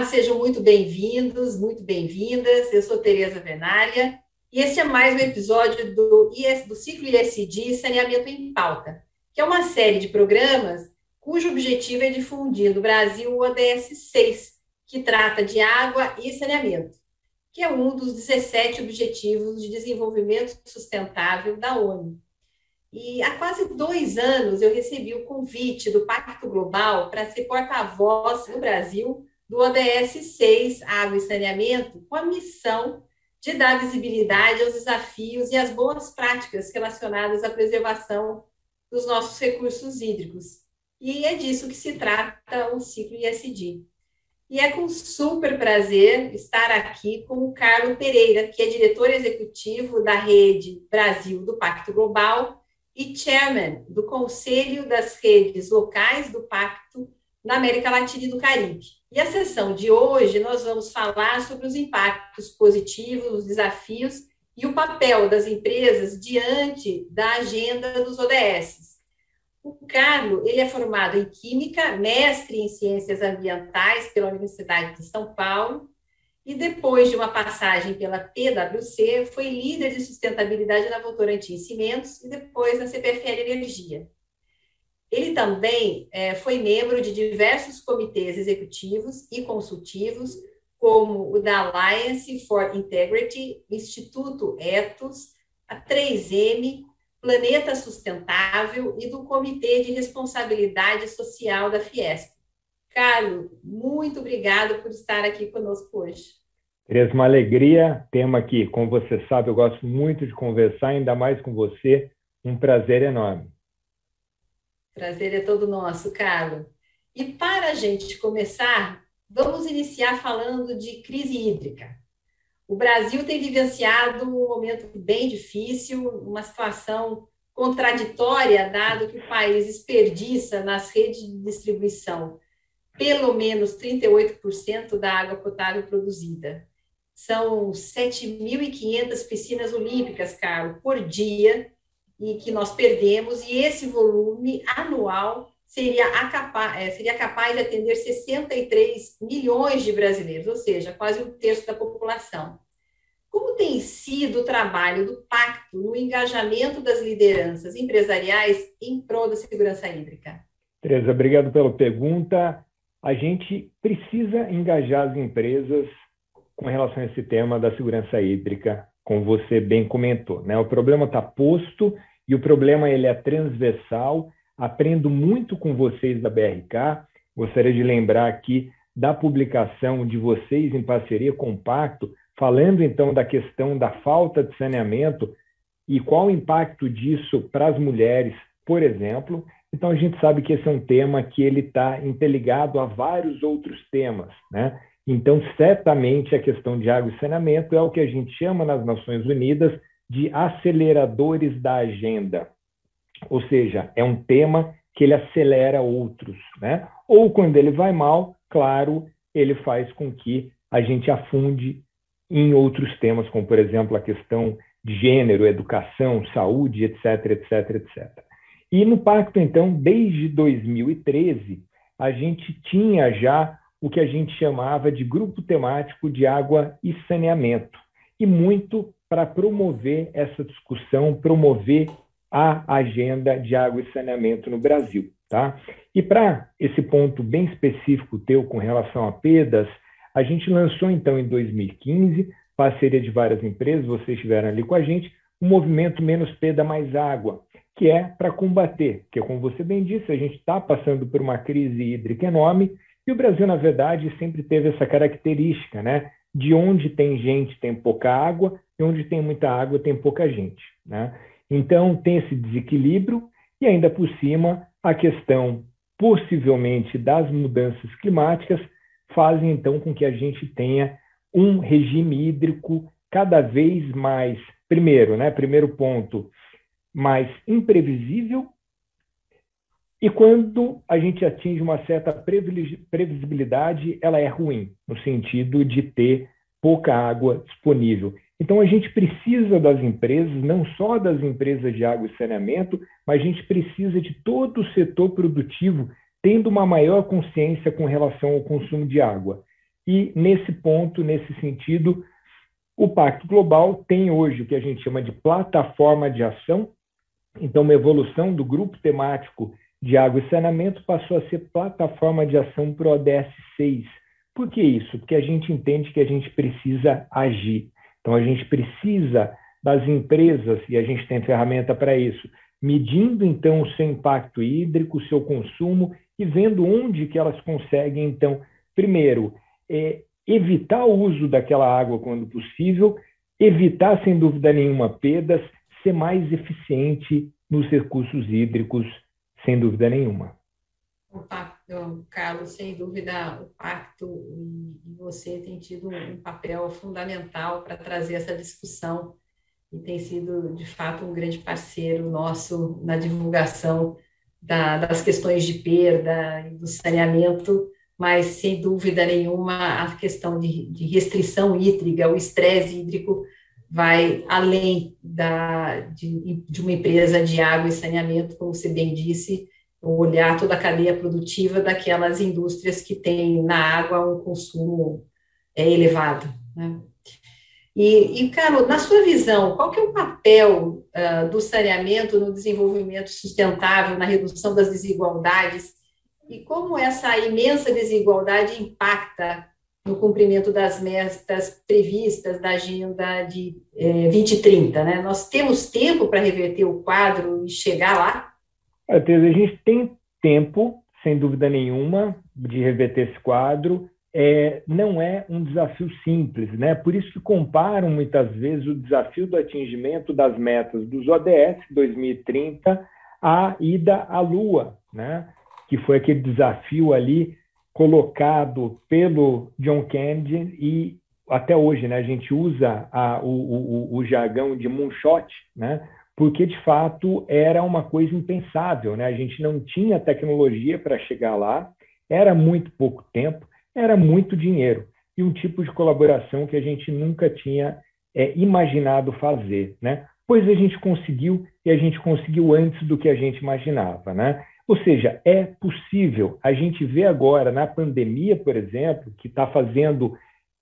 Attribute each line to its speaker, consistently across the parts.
Speaker 1: Olá, sejam muito bem-vindos, muito bem-vindas. Eu sou Tereza Venária e este é mais um episódio do, IS, do ciclo ISD Saneamento em Pauta, que é uma série de programas cujo objetivo é difundir no Brasil o ODS 6, que trata de água e saneamento, que é um dos 17 Objetivos de Desenvolvimento Sustentável da ONU. E há quase dois anos eu recebi o convite do Pacto Global para ser porta-voz no Brasil do ODS 6, Água e Saneamento, com a missão de dar visibilidade aos desafios e às boas práticas relacionadas à preservação dos nossos recursos hídricos. E é disso que se trata o ciclo ISD. E é com super prazer estar aqui com o Carlos Pereira, que é diretor executivo da Rede Brasil do Pacto Global e chairman do Conselho das Redes Locais do Pacto na América Latina e do Caribe. E a sessão de hoje nós vamos falar sobre os impactos positivos, os desafios e o papel das empresas diante da agenda dos ODS. O Carlos, ele é formado em Química, mestre em Ciências Ambientais pela Universidade de São Paulo, e depois de uma passagem pela PwC, foi líder de sustentabilidade na Votorantim Cimentos e depois na CPFL Energia. Ele também é, foi membro de diversos comitês executivos e consultivos, como o da Alliance for Integrity, Instituto Ethos, a 3M, Planeta Sustentável e do Comitê de Responsabilidade Social da Fiesp. Carlos, muito obrigado por estar aqui conosco hoje.
Speaker 2: Tereza, uma alegria. Tema aqui, como você sabe, eu gosto muito de conversar, ainda mais com você. Um prazer enorme.
Speaker 1: Prazer é todo nosso, Carlos. E para a gente começar, vamos iniciar falando de crise hídrica. O Brasil tem vivenciado um momento bem difícil, uma situação contraditória, dado que o país desperdiça nas redes de distribuição pelo menos 38% da água potável produzida. São 7.500 piscinas olímpicas, Carlos, por dia, e que nós perdemos, e esse volume anual seria, capaz, é, seria capaz de atender 63 milhões de brasileiros, ou seja, quase um terço da população. Como tem sido o trabalho do pacto no engajamento das lideranças empresariais em prol da segurança hídrica?
Speaker 2: Tereza, obrigado pela pergunta. A gente precisa engajar as empresas com relação a esse tema da segurança hídrica, como você bem comentou. Né? O problema está posto e o problema ele é transversal. Aprendo muito com vocês da BRK. Gostaria de lembrar aqui da publicação de vocês em parceria com o Pacto, falando então da questão da falta de saneamento e qual o impacto disso para as mulheres, por exemplo. Então a gente sabe que esse é um tema que ele está interligado a vários outros temas, né? Então certamente a questão de água e saneamento é o que a gente chama nas Nações Unidas de aceleradores da agenda. Ou seja, é um tema que ele acelera outros, né? Ou quando ele vai mal, claro, ele faz com que a gente afunde em outros temas, como por exemplo a questão de gênero, educação, saúde, etc, etc, etc. E no pacto, então, desde 2013, a gente tinha já o que a gente chamava de grupo temático de água e saneamento, e muito para promover essa discussão, promover a agenda de água e saneamento no Brasil. Tá? E para esse ponto bem específico teu com relação a PEDAS, a gente lançou então em 2015, parceria de várias empresas, vocês estiveram ali com a gente, o movimento Menos PEDA Mais Água, que é para combater, porque como você bem disse, a gente está passando por uma crise hídrica enorme e o Brasil, na verdade, sempre teve essa característica, né? De onde tem gente tem pouca água, e onde tem muita água tem pouca gente. Né? Então, tem esse desequilíbrio e, ainda por cima, a questão, possivelmente, das mudanças climáticas fazem, então, com que a gente tenha um regime hídrico cada vez mais, primeiro, né, primeiro ponto, mais imprevisível, e quando a gente atinge uma certa previsibilidade, ela é ruim, no sentido de ter pouca água disponível. Então, a gente precisa das empresas, não só das empresas de água e saneamento, mas a gente precisa de todo o setor produtivo tendo uma maior consciência com relação ao consumo de água. E nesse ponto, nesse sentido, o Pacto Global tem hoje o que a gente chama de plataforma de ação. Então, uma evolução do grupo temático de água e saneamento passou a ser plataforma de ação para o ODS 6. Por que isso? Porque a gente entende que a gente precisa agir. Então, a gente precisa das empresas, e a gente tem ferramenta para isso, medindo então o seu impacto hídrico, o seu consumo e vendo onde que elas conseguem, então, primeiro, é, evitar o uso daquela água quando possível, evitar, sem dúvida nenhuma, perdas, ser mais eficiente nos recursos hídricos, sem dúvida nenhuma.
Speaker 1: O pacto, Carlos, sem dúvida, o pacto e você tem tido um papel fundamental para trazer essa discussão e tem sido, de fato, um grande parceiro nosso na divulgação da, das questões de perda e do saneamento, mas, sem dúvida nenhuma, a questão de, de restrição hídrica, o estresse hídrico, vai além da, de, de uma empresa de água e saneamento, como você bem disse, olhar toda a cadeia produtiva daquelas indústrias que têm na água um consumo é, elevado. Né? E, e, Carlos, na sua visão, qual que é o papel uh, do saneamento no desenvolvimento sustentável, na redução das desigualdades, e como essa imensa desigualdade impacta no cumprimento das metas previstas da Agenda de eh, 2030, né? Nós temos tempo para reverter o quadro e chegar lá?
Speaker 2: A gente tem tempo, sem dúvida nenhuma, de reverter esse quadro é, não é um desafio simples, né? Por isso que comparam muitas vezes o desafio do atingimento das metas dos ODS 2030 à ida à Lua, né? Que foi aquele desafio ali colocado pelo John Kennedy e até hoje, né? A gente usa a, o, o, o jargão de moonshot, né? Porque de fato era uma coisa impensável, né? A gente não tinha tecnologia para chegar lá, era muito pouco tempo era muito dinheiro e um tipo de colaboração que a gente nunca tinha é, imaginado fazer, né? Pois a gente conseguiu e a gente conseguiu antes do que a gente imaginava, né? Ou seja, é possível. A gente vê agora na pandemia, por exemplo, que está fazendo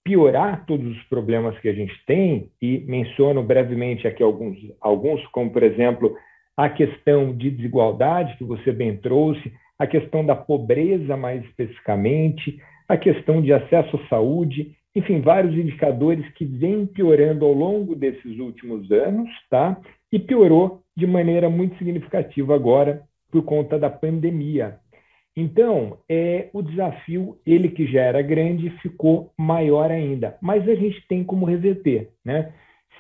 Speaker 2: piorar todos os problemas que a gente tem, e menciono brevemente aqui alguns, alguns como, por exemplo, a questão de desigualdade, que você bem trouxe, a questão da pobreza, mais especificamente, a questão de acesso à saúde, enfim, vários indicadores que vêm piorando ao longo desses últimos anos, tá? E piorou de maneira muito significativa agora por conta da pandemia. Então, é, o desafio, ele que já era grande, ficou maior ainda. Mas a gente tem como reverter, né?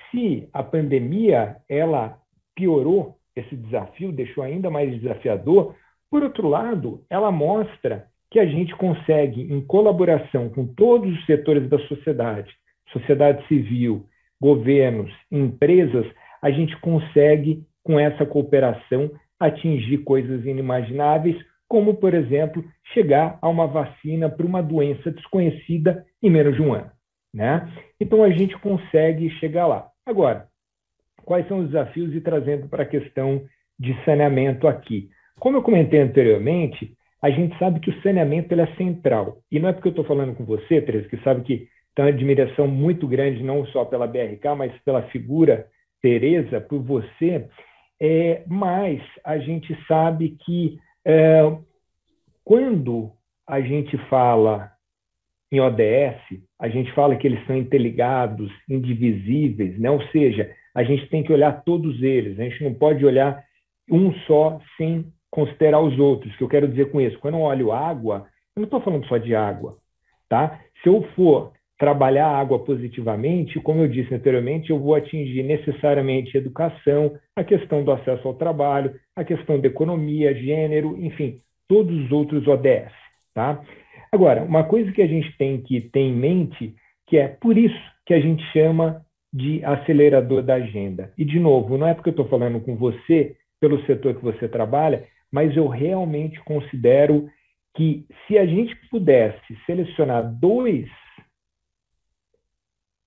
Speaker 2: Se a pandemia ela piorou esse desafio, deixou ainda mais desafiador, por outro lado, ela mostra que a gente consegue, em colaboração com todos os setores da sociedade, sociedade civil, governos, empresas, a gente consegue, com essa cooperação, atingir coisas inimagináveis, como, por exemplo, chegar a uma vacina para uma doença desconhecida em menos de um ano. Né? Então, a gente consegue chegar lá. Agora, quais são os desafios e trazendo para a questão de saneamento aqui? Como eu comentei anteriormente, a gente sabe que o saneamento é central. E não é porque eu estou falando com você, Teresa, que sabe que tem uma admiração muito grande, não só pela BRK, mas pela figura Teresa, por você, é, mas a gente sabe que é, quando a gente fala em ODS, a gente fala que eles são interligados, indivisíveis, né? ou seja, a gente tem que olhar todos eles, a gente não pode olhar um só sem considerar os outros. O que eu quero dizer com isso? Quando eu olho água, eu não estou falando só de água. Tá? Se eu for trabalhar a água positivamente, como eu disse anteriormente, eu vou atingir necessariamente educação, a questão do acesso ao trabalho, a questão da economia, gênero, enfim, todos os outros ODS. Tá? Agora, uma coisa que a gente tem que ter em mente, que é por isso que a gente chama de acelerador da agenda. E, de novo, não é porque eu estou falando com você, pelo setor que você trabalha, mas eu realmente considero que se a gente pudesse selecionar dois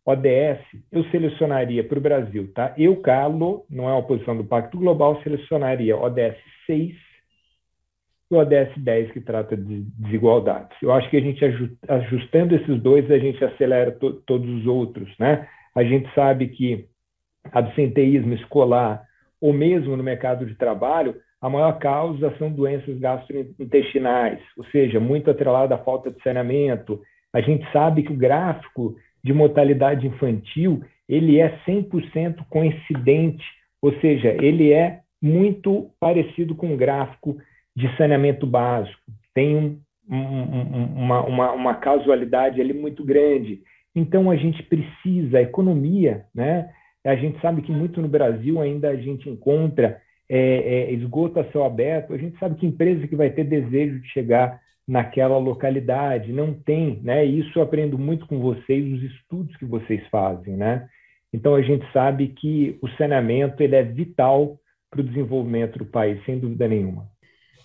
Speaker 2: ODS, eu selecionaria para o Brasil, tá? Eu, Carlos, não é uma posição do Pacto Global, selecionaria ODS 6 e ODS 10, que trata de desigualdades. Eu acho que a gente, ajustando esses dois, a gente acelera to todos os outros. Né? A gente sabe que absenteísmo escolar, ou mesmo no mercado de trabalho, a maior causa são doenças gastrointestinais, ou seja, muito atrelada à falta de saneamento. A gente sabe que o gráfico de mortalidade infantil ele é 100% coincidente, ou seja, ele é muito parecido com o gráfico de saneamento básico. Tem um, um, uma, uma, uma casualidade ali muito grande. Então, a gente precisa, a economia, né? A gente sabe que muito no Brasil ainda a gente encontra é, é, esgoto a céu aberto. A gente sabe que empresa que vai ter desejo de chegar naquela localidade não tem, né? Isso eu aprendo muito com vocês, os estudos que vocês fazem, né? Então a gente sabe que o saneamento ele é vital para o desenvolvimento do país, sem dúvida nenhuma.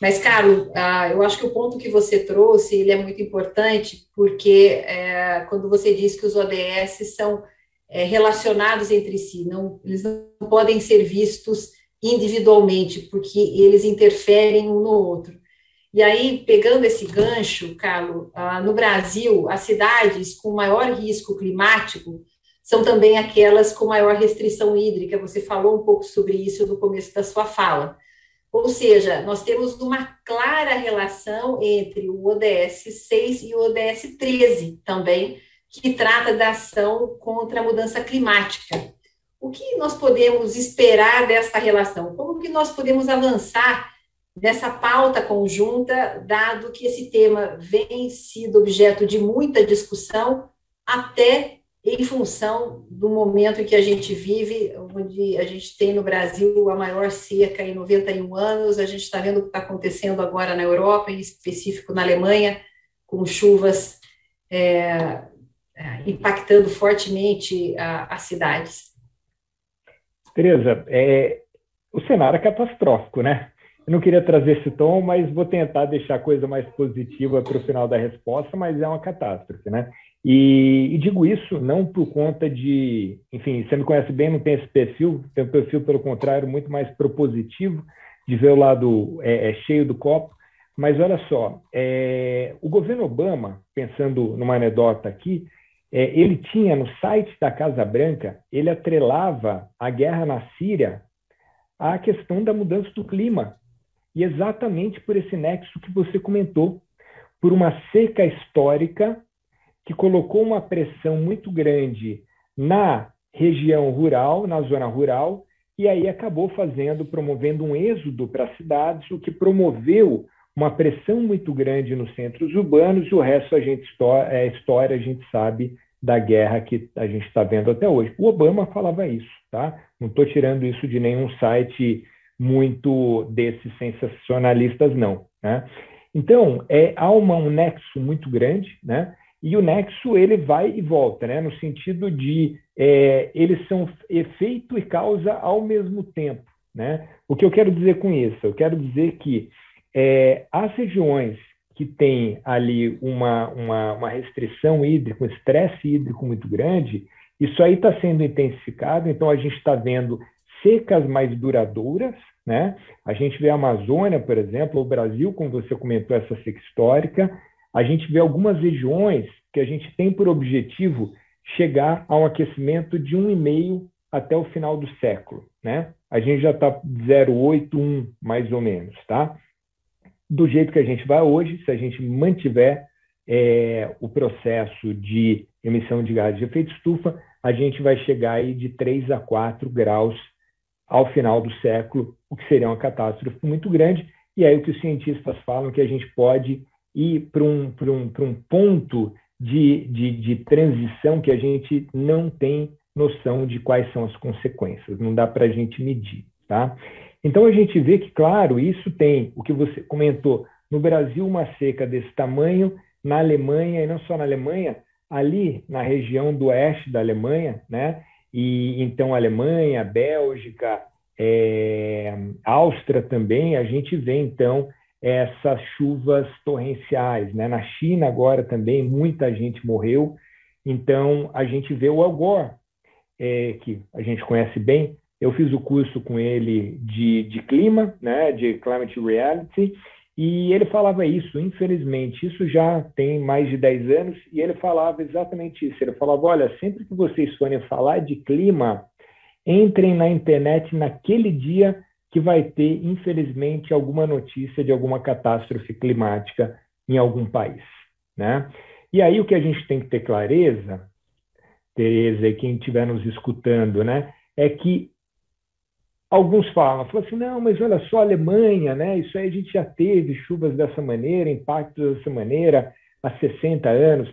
Speaker 1: Mas, Carlos, ah, eu acho que o ponto que você trouxe ele é muito importante, porque é, quando você diz que os ODS são é, relacionados entre si, não, eles não podem ser vistos individualmente, porque eles interferem um no outro. E aí, pegando esse gancho, Carlos, ah, no Brasil, as cidades com maior risco climático são também aquelas com maior restrição hídrica. Você falou um pouco sobre isso no começo da sua fala. Ou seja, nós temos uma clara relação entre o ODS 6 e o ODS 13 também, que trata da ação contra a mudança climática. O que nós podemos esperar dessa relação? Como que nós podemos avançar nessa pauta conjunta, dado que esse tema vem sido objeto de muita discussão até em função do momento em que a gente vive, onde a gente tem no Brasil a maior seca em 91 anos, a gente está vendo o que está acontecendo agora na Europa, em específico na Alemanha, com chuvas é, é impactando fortemente as cidades.
Speaker 2: Tereza, é, o cenário é catastrófico, né? Eu não queria trazer esse tom, mas vou tentar deixar a coisa mais positiva para o final da resposta, mas é uma catástrofe, né? E, e, digo isso não por conta de, enfim, você me conhece bem, não tem esse perfil, tem um perfil, pelo contrário, muito mais propositivo, de ver o lado é, é, cheio do copo. Mas olha só, é, o governo Obama, pensando numa anedota aqui, é, ele tinha no site da Casa Branca, ele atrelava a guerra na Síria à questão da mudança do clima. E exatamente por esse nexo que você comentou, por uma seca histórica que colocou uma pressão muito grande na região rural, na zona rural, e aí acabou fazendo, promovendo um êxodo para as cidades, o que promoveu uma pressão muito grande nos centros urbanos, e o resto a gente é história, a gente sabe da guerra que a gente está vendo até hoje. O Obama falava isso, tá? Não estou tirando isso de nenhum site muito desses sensacionalistas, não. Né? Então, é, há uma, um nexo muito grande, né? E o nexo ele vai e volta, né? No sentido de é, eles são efeito e causa ao mesmo tempo, né? O que eu quero dizer com isso? Eu quero dizer que é, as regiões que têm ali uma, uma, uma restrição hídrica, um estresse hídrico muito grande, isso aí está sendo intensificado. Então a gente está vendo secas mais duradouras, né? A gente vê a Amazônia, por exemplo, o Brasil, como você comentou, essa seca histórica, a gente vê algumas regiões que a gente tem por objetivo chegar a um aquecimento de 1,5 até o final do século, né? A gente já está 0,81 mais ou menos, tá? Do jeito que a gente vai hoje, se a gente mantiver é, o processo de emissão de gases de efeito estufa, a gente vai chegar aí de 3 a 4 graus ao final do século, o que seria uma catástrofe muito grande. E aí o que os cientistas falam que a gente pode ir para um, um, um ponto de, de, de transição que a gente não tem noção de quais são as consequências, não dá para a gente medir. Tá? Então a gente vê que, claro, isso tem o que você comentou, no Brasil uma seca desse tamanho, na Alemanha, e não só na Alemanha, ali na região do oeste da Alemanha, né? E então Alemanha, Bélgica, é, Áustria também, a gente vê então essas chuvas torrenciais. Né? Na China, agora também, muita gente morreu. Então, a gente vê o Al Gore, é, que a gente conhece bem. Eu fiz o curso com ele de, de clima, né, de Climate Reality, E ele falava isso, infelizmente, isso já tem mais de 10 anos, e ele falava exatamente isso. Ele falava: olha, sempre que vocês forem falar de clima, entrem na internet naquele dia que vai ter, infelizmente, alguma notícia de alguma catástrofe climática em algum país. Né? E aí o que a gente tem que ter clareza, Tereza e quem estiver nos escutando, né, é que alguns falam, falam assim, não, mas olha só, Alemanha, né, isso aí a gente já teve chuvas dessa maneira, impactos dessa maneira há 60 anos.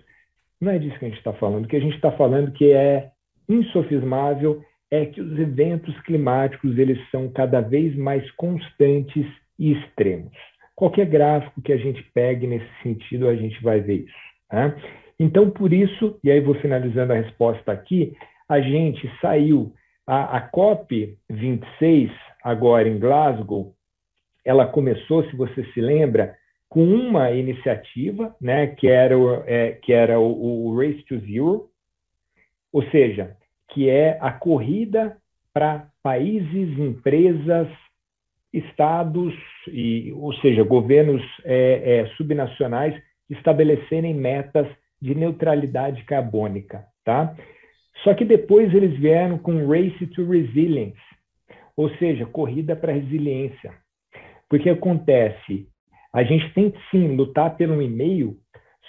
Speaker 2: Não é disso que a gente está falando. O que a gente está falando que é insofismável é que os eventos climáticos eles são cada vez mais constantes e extremos. Qualquer gráfico que a gente pegue nesse sentido, a gente vai ver isso. Né? Então, por isso, e aí vou finalizando a resposta aqui, a gente saiu, a, a COP 26, agora em Glasgow, ela começou, se você se lembra, com uma iniciativa, né, que era, o, é, que era o, o Race to Zero, ou seja, que é a corrida para países, empresas, estados, e, ou seja, governos é, é, subnacionais estabelecerem metas de neutralidade carbônica, tá? Só que depois eles vieram com Race to Resilience, ou seja, corrida para resiliência. Porque acontece, a gente tem que sim lutar pelo e-mail,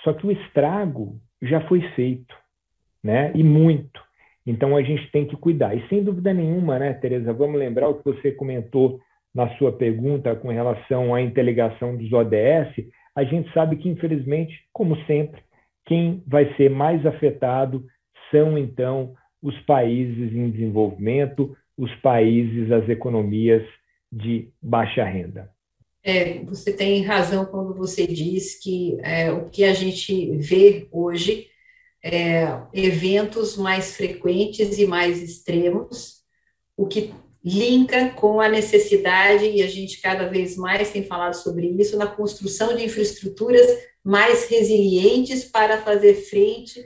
Speaker 2: só que o estrago já foi feito, né? E muito. Então a gente tem que cuidar. E sem dúvida nenhuma, né, Tereza, vamos lembrar o que você comentou na sua pergunta com relação à interligação dos ODS, a gente sabe que, infelizmente, como sempre, quem vai ser mais afetado são, então, os países em desenvolvimento, os países, as economias de baixa renda.
Speaker 1: É, você tem razão quando você diz que é, o que a gente vê hoje é eventos mais frequentes e mais extremos, o que linka com a necessidade, e a gente cada vez mais tem falado sobre isso, na construção de infraestruturas mais resilientes para fazer frente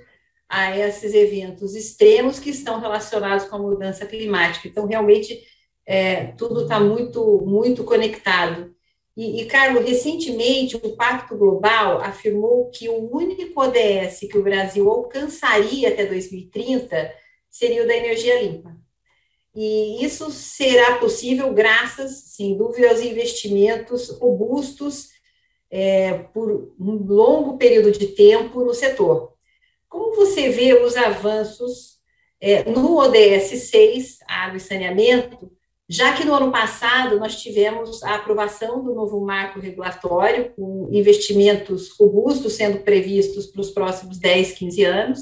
Speaker 1: a esses eventos extremos que estão relacionados com a mudança climática. Então, realmente, é, tudo está muito, muito conectado. E, e, Carlos, recentemente, o Pacto Global afirmou que o único ODS que o Brasil alcançaria até 2030 seria o da energia limpa. E isso será possível graças, sem dúvida, aos investimentos robustos é, por um longo período de tempo no setor. Como você vê os avanços é, no ODS 6, água e saneamento, já que no ano passado nós tivemos a aprovação do novo marco regulatório, com investimentos robustos sendo previstos para os próximos 10, 15 anos,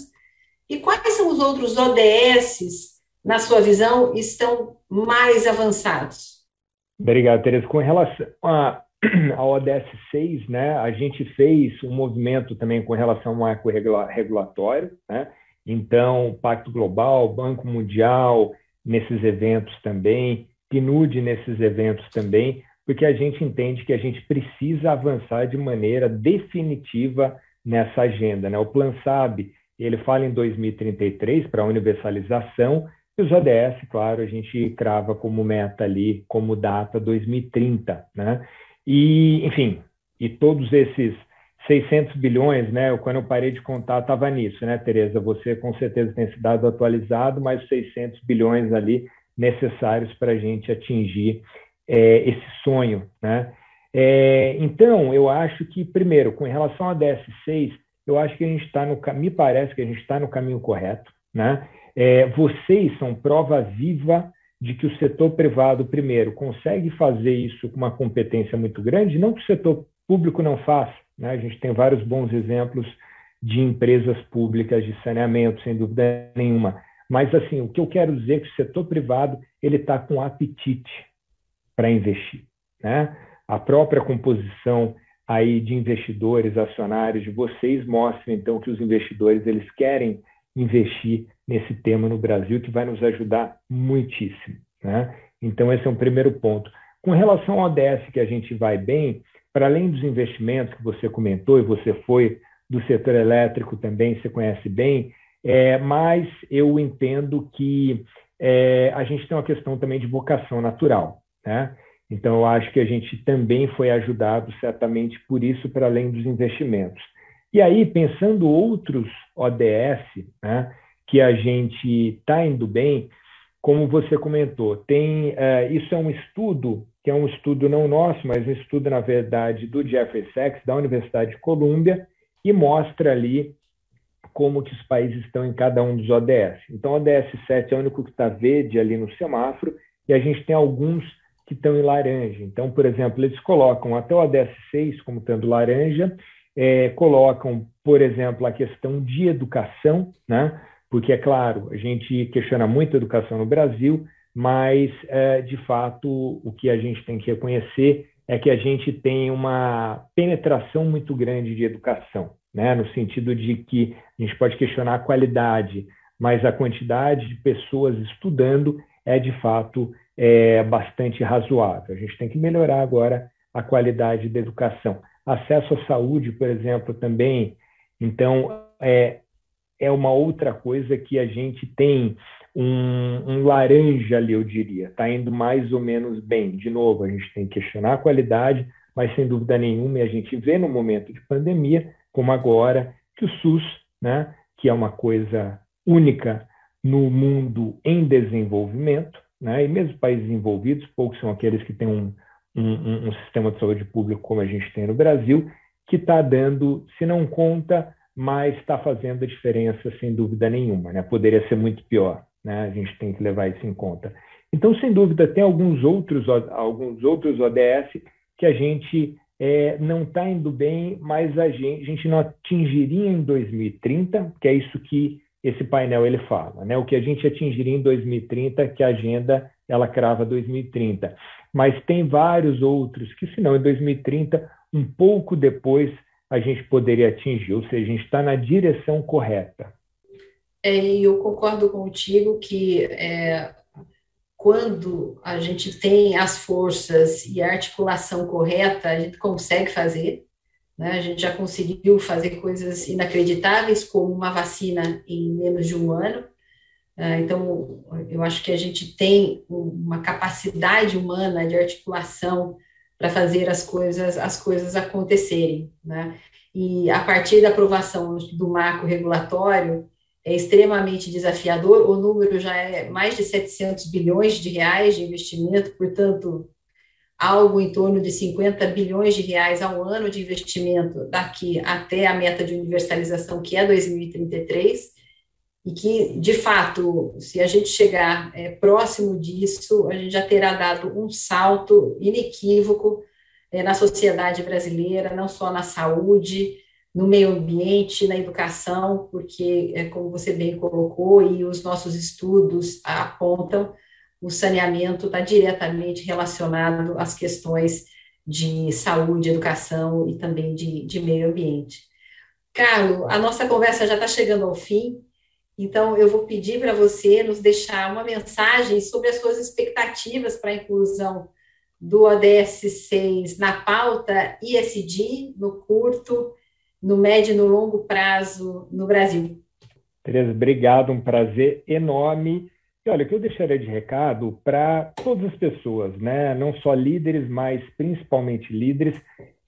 Speaker 1: e quais são os outros ODSs na sua visão, estão mais avançados?
Speaker 2: Obrigado, Tereza. Com relação a, ao ODS 6, né, a gente fez um movimento também com relação ao marco regulatório, né? Então, Pacto Global, Banco Mundial nesses eventos também, PNUD nesses eventos também, porque a gente entende que a gente precisa avançar de maneira definitiva nessa agenda. Né? O Plan SAB, ele fala em 2033 para a universalização, e os ODS, claro, a gente crava como meta ali, como data 2030, né? E, enfim, e todos esses 600 bilhões, né? Quando eu parei de contar, estava nisso, né, Tereza? Você com certeza tem esse dado atualizado, mas 600 bilhões ali necessários para a gente atingir é, esse sonho, né? É, então, eu acho que, primeiro, com relação à DS6, eu acho que a gente está no me parece que a gente está no caminho correto, né? É, vocês são prova viva de que o setor privado, primeiro, consegue fazer isso com uma competência muito grande, não que o setor público não faça. Né? A gente tem vários bons exemplos de empresas públicas de saneamento, sem dúvida nenhuma. Mas, assim, o que eu quero dizer é que o setor privado ele está com apetite para investir. Né? A própria composição aí de investidores, acionários de vocês mostra, então, que os investidores eles querem investir nesse tema no Brasil, que vai nos ajudar muitíssimo. Né? Então, esse é um primeiro ponto. Com relação ao ODS, que a gente vai bem, para além dos investimentos que você comentou, e você foi do setor elétrico também, você conhece bem, é, mas eu entendo que é, a gente tem uma questão também de vocação natural. Né? Então, eu acho que a gente também foi ajudado certamente por isso, para além dos investimentos. E aí, pensando outros ODS, né, que a gente está indo bem, como você comentou, tem uh, isso é um estudo que é um estudo não nosso, mas um estudo na verdade do Jeffrey Sachs da Universidade de Colômbia e mostra ali como que os países estão em cada um dos ODS. Então, o ODS 7 é o único que está verde ali no semáforo e a gente tem alguns que estão em laranja. Então, por exemplo, eles colocam até o ODS 6 como estando laranja, é, colocam, por exemplo, a questão de educação, né? porque, é claro, a gente questiona muito a educação no Brasil, mas, é, de fato, o que a gente tem que reconhecer é que a gente tem uma penetração muito grande de educação, né? no sentido de que a gente pode questionar a qualidade, mas a quantidade de pessoas estudando é, de fato, é bastante razoável. A gente tem que melhorar agora a qualidade da educação. Acesso à saúde, por exemplo, também. Então, é, é uma outra coisa que a gente tem um, um laranja ali, eu diria. Está indo mais ou menos bem. De novo, a gente tem que questionar a qualidade, mas sem dúvida nenhuma, e a gente vê no momento de pandemia, como agora, que o SUS, né, que é uma coisa única no mundo em desenvolvimento, né, e mesmo países envolvidos, poucos são aqueles que têm um, um, um sistema de saúde público como a gente tem no Brasil, que está dando, se não conta, mas está fazendo a diferença sem dúvida nenhuma. Né? Poderia ser muito pior, né? a gente tem que levar isso em conta. Então, sem dúvida, tem alguns outros, alguns outros ODS que a gente é, não está indo bem, mas a gente, a gente não atingiria em 2030, que é isso que esse painel ele fala, né? O que a gente atingiria em 2030, que a agenda ela crava 2030. Mas tem vários outros que, se não em 2030, um pouco depois a gente poderia atingir, ou seja, a gente está na direção correta.
Speaker 1: É, eu concordo contigo que é, quando a gente tem as forças e a articulação correta, a gente consegue fazer. Né? A gente já conseguiu fazer coisas inacreditáveis, como uma vacina em menos de um ano. É, então, eu acho que a gente tem uma capacidade humana de articulação para fazer as coisas as coisas acontecerem, né? E a partir da aprovação do marco regulatório é extremamente desafiador. O número já é mais de 700 bilhões de reais de investimento, portanto, algo em torno de 50 bilhões de reais ao ano de investimento daqui até a meta de universalização, que é 2033 e que, de fato, se a gente chegar é, próximo disso, a gente já terá dado um salto inequívoco é, na sociedade brasileira, não só na saúde, no meio ambiente, na educação, porque, é, como você bem colocou, e os nossos estudos apontam, o saneamento está diretamente relacionado às questões de saúde, educação e também de, de meio ambiente. Carlos, a nossa conversa já está chegando ao fim. Então, eu vou pedir para você nos deixar uma mensagem sobre as suas expectativas para a inclusão do ODS 6 na pauta ISD, no curto, no médio e no longo prazo no Brasil.
Speaker 2: Tereza, obrigado, um prazer enorme. E olha, o que eu deixaria de recado para todas as pessoas, né? não só líderes, mas principalmente líderes,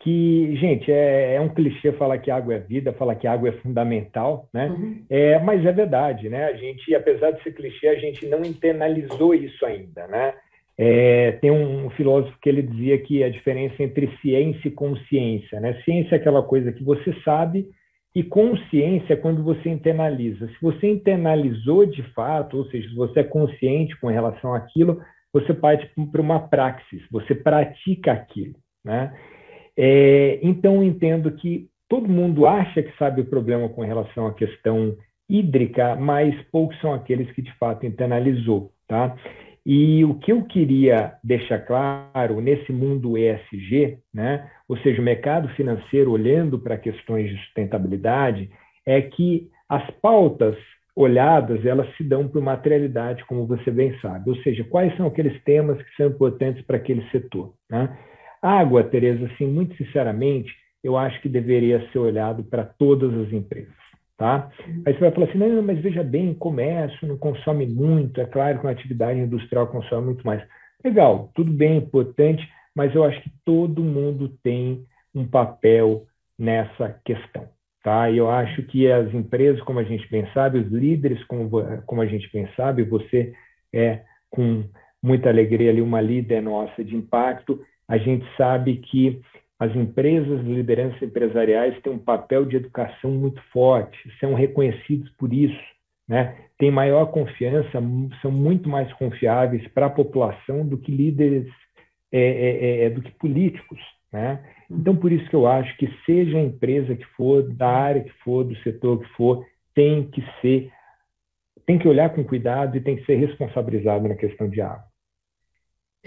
Speaker 2: que, gente, é, é, um clichê falar que água é vida, falar que água é fundamental, né? Uhum. É, mas é verdade, né? A gente, apesar de ser clichê, a gente não internalizou isso ainda, né? É, tem um filósofo que ele dizia que a diferença entre ciência e consciência, né? Ciência é aquela coisa que você sabe e consciência é quando você internaliza. Se você internalizou de fato, ou seja, se você é consciente com relação àquilo, você parte para uma praxis, você pratica aquilo, né? É, então, entendo que todo mundo acha que sabe o problema com relação à questão hídrica, mas poucos são aqueles que de fato internalizou, tá? E o que eu queria deixar claro nesse mundo ESG, né, ou seja, o mercado financeiro olhando para questões de sustentabilidade, é que as pautas olhadas, elas se dão por materialidade, como você bem sabe, ou seja, quais são aqueles temas que são importantes para aquele setor, né? Água, Tereza, assim, muito sinceramente, eu acho que deveria ser olhado para todas as empresas. Tá? Aí você vai falar assim, não, mas veja bem, comércio não consome muito, é claro que uma atividade industrial consome muito mais. Legal, tudo bem, importante, mas eu acho que todo mundo tem um papel nessa questão. Tá? E eu acho que as empresas, como a gente bem sabe, os líderes, como, como a gente bem sabe, você é com muita alegria ali uma líder nossa de impacto, a gente sabe que as empresas, lideranças empresariais têm um papel de educação muito forte, são reconhecidos por isso, né? Têm maior confiança, são muito mais confiáveis para a população do que líderes, é, é, é, é, do que políticos, né? Então, por isso que eu acho que seja a empresa que for, da área que for, do setor que for, tem que ser, tem que olhar com cuidado e tem que ser responsabilizado na questão de água.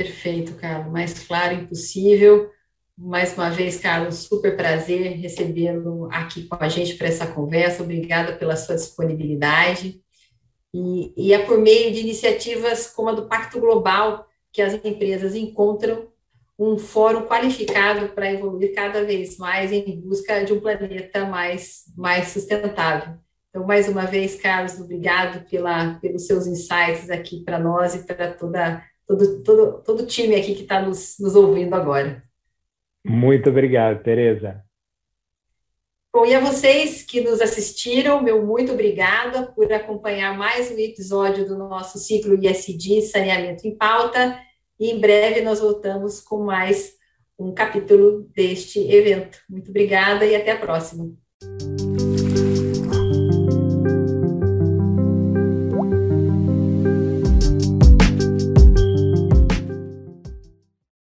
Speaker 1: Perfeito, Carlos. Mais claro impossível. Mais uma vez, Carlos, super prazer recebê-lo aqui com a gente para essa conversa. Obrigada pela sua disponibilidade. E, e, é por meio de iniciativas como a do Pacto Global que as empresas encontram um fórum qualificado para evoluir cada vez mais em busca de um planeta mais, mais sustentável. Então, mais uma vez, Carlos, obrigado pela, pelos seus insights aqui para nós e para toda, todo, todo, todo o time aqui que está nos, nos ouvindo agora.
Speaker 2: Muito obrigado, Tereza.
Speaker 1: Bom, e a vocês que nos assistiram, meu muito obrigada por acompanhar mais um episódio do nosso ciclo ISD Saneamento em Pauta. E em breve nós voltamos com mais um capítulo deste evento. Muito obrigada e até a próxima.